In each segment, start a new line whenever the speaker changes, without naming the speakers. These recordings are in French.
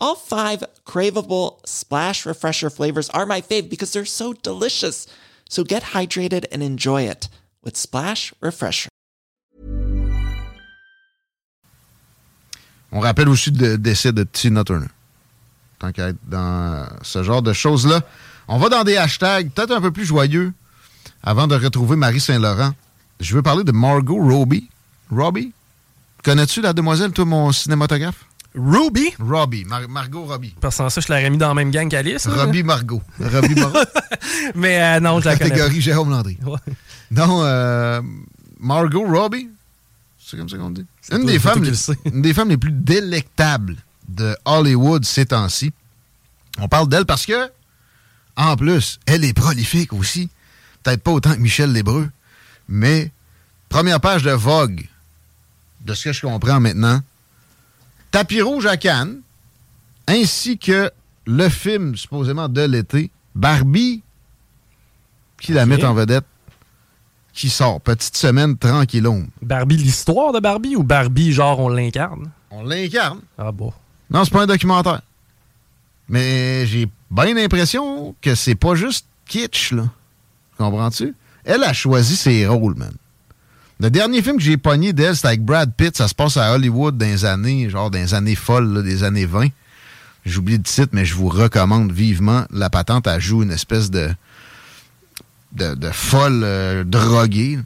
All five craveable Splash Refresher flavors are my fave because they're so delicious. So get hydrated and enjoy it with Splash Refresher.
On rappelle aussi le de Tina Turner. Tant qu'à être dans ce genre de choses-là. On va dans des hashtags peut-être un peu plus joyeux avant de retrouver Marie Saint-Laurent. Je veux parler de Margot Robbie. Robbie? Connais-tu la demoiselle, toi, mon cinématographe?
Ruby?
Robbie, Mar- Margot Robbie.
Parce que ça, je l'aurais mis dans la même gang qu'Alice.
Robbie Margot. Robbie Margot.
Mais euh, non, je la connais.
Catégorie Jérôme Landry.
Ouais.
Non, euh, Margot Robbie, c'est comme ça qu'on dit. Une
toi-
des, femmes,
qui le sais.
une des femmes les plus délectables de Hollywood ces temps-ci. On parle d'elle parce que, en plus, elle est prolifique aussi. Peut-être pas autant que Michel Lébreux, mais première page de Vogue, de ce que je comprends maintenant, Tapis rouge à Cannes, ainsi que le film supposément de l'été, Barbie, qui la met en vedette, qui sort. Petite semaine tranquillon.
Barbie, l'histoire de Barbie ou Barbie, genre, on l'incarne?
On l'incarne.
Ah bon.
Non, c'est pas un documentaire. Mais j'ai bien l'impression que c'est pas juste kitsch, là. Comprends-tu? Elle a choisi ses rôles, man. Le dernier film que j'ai pogné d'elle, c'était avec Brad Pitt. Ça se passe à Hollywood dans les années, genre dans les années folles, des années 20. J'ai oublié le titre, mais je vous recommande vivement. La patente, elle joue une espèce de, de, folle euh, droguée.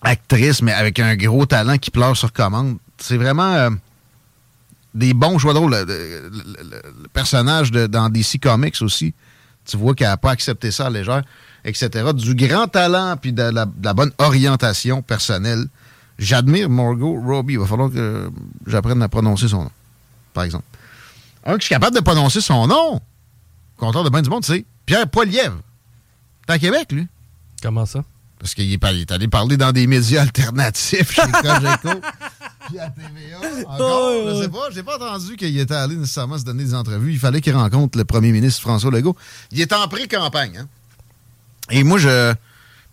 Actrice, mais avec un gros talent qui pleure sur commande. C'est vraiment... euh, des bons choix de rôle. Le, personnage dans DC Comics aussi, tu vois qu'elle n'a pas accepté ça à légère, etc. Du grand talent puis de la, de la bonne orientation personnelle. J'admire Margot Robbie. Il va falloir que j'apprenne à prononcer son nom, par exemple. Un que je suis capable de prononcer son nom, compteur de bien du monde, c'est Pierre Poilievre. C'est à Québec, lui.
Comment ça?
Parce qu'il est, allé parler dans des médias alternatifs chez Cogeco. Puis à TVA. Encore, je sais pas. J'ai pas entendu qu'il était allé nécessairement se donner des entrevues. Il fallait qu'il rencontre le premier ministre François Legault. Il est en pré-campagne. hein. Et moi, je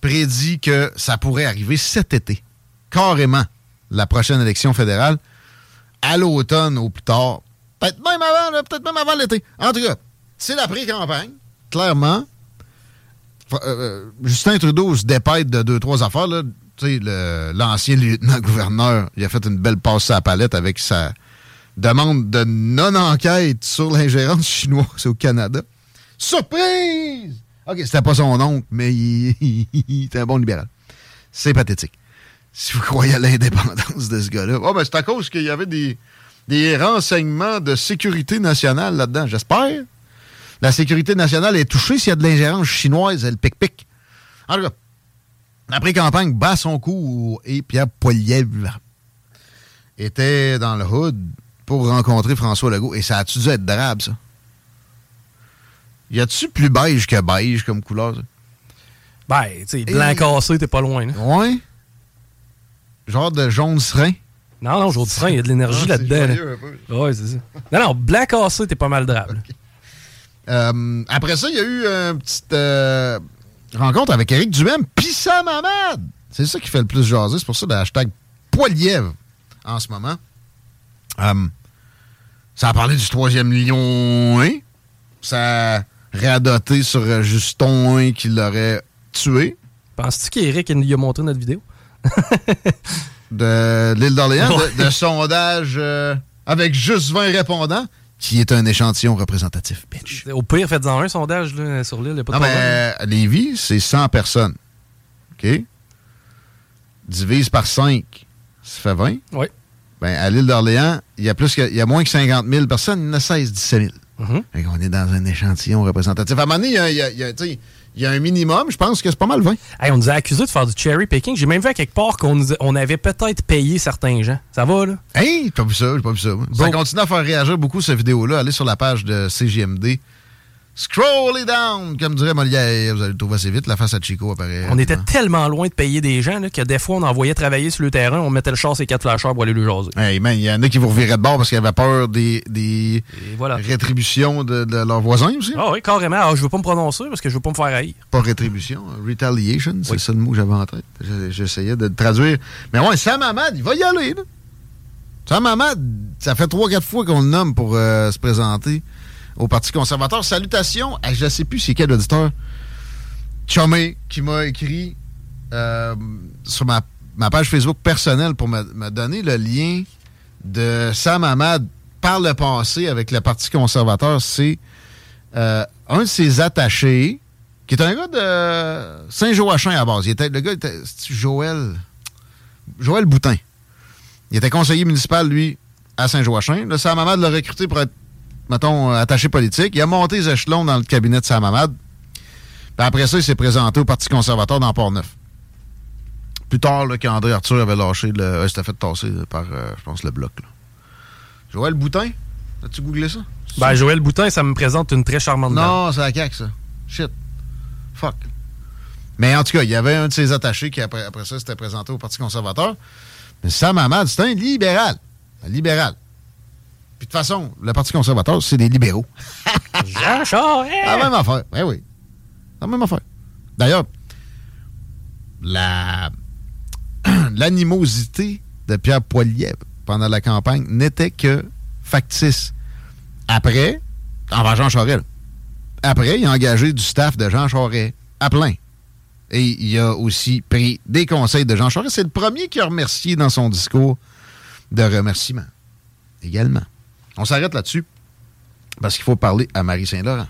prédis que ça pourrait arriver cet été. Carrément. La prochaine élection fédérale. À l'automne ou plus tard. Peut-être même avant, peut-être même avant l'été. En tout cas, c'est la pré-campagne. Clairement. Fa- euh, Justin Trudeau se dépête de deux, trois affaires. Là. L'ancien lieutenant-gouverneur, il a fait une belle passe à la palette avec sa demande de non-enquête sur l'ingérence chinoise au Canada. Surprise! OK, c'était pas son oncle, mais il, il était un bon libéral. C'est pathétique. Si vous croyez à l'indépendance de ce gars-là. Oh, ben c'est à cause qu'il y avait des, des renseignements de sécurité nationale là-dedans, j'espère. La sécurité nationale est touchée s'il y a de l'ingérence chinoise, elle pique-pique. En tout cas, l'après-campagne bat son coup et Pierre Poilievre était dans le hood pour rencontrer François Legault. Et ça a-tu dû être drabe, ça? Y a-tu plus beige que beige comme couleur, ça?
Ben, tu sais, blanc
Et-
cassé, t'es pas loin. là.
Ouais. Genre de jaune serein?
Non, non, aujourd'hui, il y a de l'énergie
Ah,
là-dedans. là.
un.
Ouais, c'est ça. Non, non, blanc cassé, t'es pas mal drable. là.
Euh, après ça, il y a eu une petite euh, rencontre avec Éric Duhem pis Sam Hamad. C'est ça qui fait le plus jaser. C'est pour ça le hashtag Poilièvre en ce moment. Euh, ça a parlé du troisième lion. hein? Ça a radoté sur euh, Juston hein, qui l'aurait tué
Penses-tu qu'Éric il a montré notre vidéo?
de l'île d'Orléans,
Ouais.
de, de sondage euh, avec juste 20 répondants. Qui est un échantillon représentatif. Bitch.
Au pire, faites-en un sondage là, sur l'île.
Non, mais à Lévis, c'est 100 personnes. OK? Divise par 5, ça fait 20.
Oui.
Ben, à l'île d'Orléans, il y, a plus que, il y a moins que 50 000 personnes, il y en a 16, 17 000.
Mhm.
On est dans un échantillon représentatif. À un moment donné, il y a, il y a- il y a, tu sais, il y a un minimum, je pense que c'est pas mal 20.
Hey, on nous a accusés de faire du cherry picking. J'ai même vu à quelque part qu'on on avait peut-être payé certains gens. Ça va, là?
Hey, j'ai pas vu ça, j'ai pas vu ça. moi. Ça
Bon.
continue à faire réagir beaucoup, cette vidéo-là. Allez sur la page de CGMD. Scroll it down, comme dirait Molière. Vous allez le trouver assez vite. La face à Chico apparaît.
On était tellement loin de payer des gens là, que des fois, on envoyait travailler sur le terrain, on mettait le char et quatre flasheurs pour aller le jaser.
Hey, man, il y en a qui vous reviraient de bord parce qu'ils avaient peur des, des
voilà.
rétributions de, de leurs voisins aussi.
Ah oui, carrément. Alors, je veux pas me prononcer parce que je veux pas me faire haïr.
Pas rétribution, retaliation, c'est
Oui.
ça le mot que j'avais en tête. J'essayais de le traduire. Mais ouais, Sam Hamad, il va y aller. Là. Sam Hamad, ça fait trois, quatre fois qu'on le nomme pour euh, se présenter au Parti conservateur. Salutations à je ne sais plus c'est quel auditeur. Chomé qui m'a écrit euh, sur ma, ma page Facebook personnelle pour me, me donner le lien de Sam Hamad par le passé avec le Parti conservateur. C'est euh, un de ses attachés, qui est un gars de Saint-Joachim à base. Il était, le gars était Joël? Joël Boutin. Il était conseiller municipal, lui, à Saint-Joachim. Là, Sam Hamad l'a recruté pour être, mettons, euh, attaché politique. Il a monté les échelons dans le cabinet de Sam Hamad. Puis après ça, il s'est présenté au Parti conservateur dans Port-Neuf. Plus tard, quand Arthur avait lâché le. euh, c'était fait tasser là, par, euh, je pense, le bloc. là. Joël Boutin, as-tu googlé ça?
Ben, Joël Boutin, ça me présente une très charmante.
Non, c'est la CAQ, ça. Shit. Fuck. Mais en tout cas, il y avait un de ses attachés qui, après, après ça, s'était présenté au Parti conservateur. Mais Sam Hamad, c'est un libéral. Un libéral. De toute façon, le Parti conservateur, c'est des libéraux.
Jean Charest!
La même affaire. Oui, oui. La même affaire. D'ailleurs, la l'animosité de Pierre Poilievre pendant la campagne n'était que factice. Après, envers Jean Charest, après, il a engagé du staff de Jean Charest à plein. Et il a aussi pris des conseils de Jean Charest. C'est le premier qui a remercié dans son discours de remerciement. Également. On s'arrête là-dessus parce qu'il faut parler à Marie Saint-Laurent.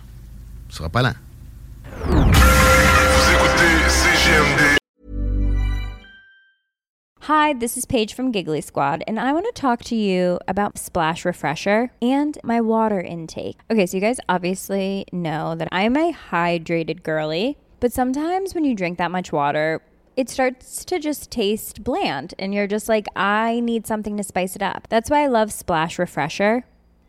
Ce sera pas lent.
Vous écoutez CGMD.
Hi, this is Paige from Giggly Squad, and I want to talk to you about Splash Refresher and my water intake. Okay, so you guys obviously know that I'm a hydrated girly, but sometimes when you drink that much water, it starts to just taste bland, and you're just like, I need something to spice it up. That's why I love Splash Refresher.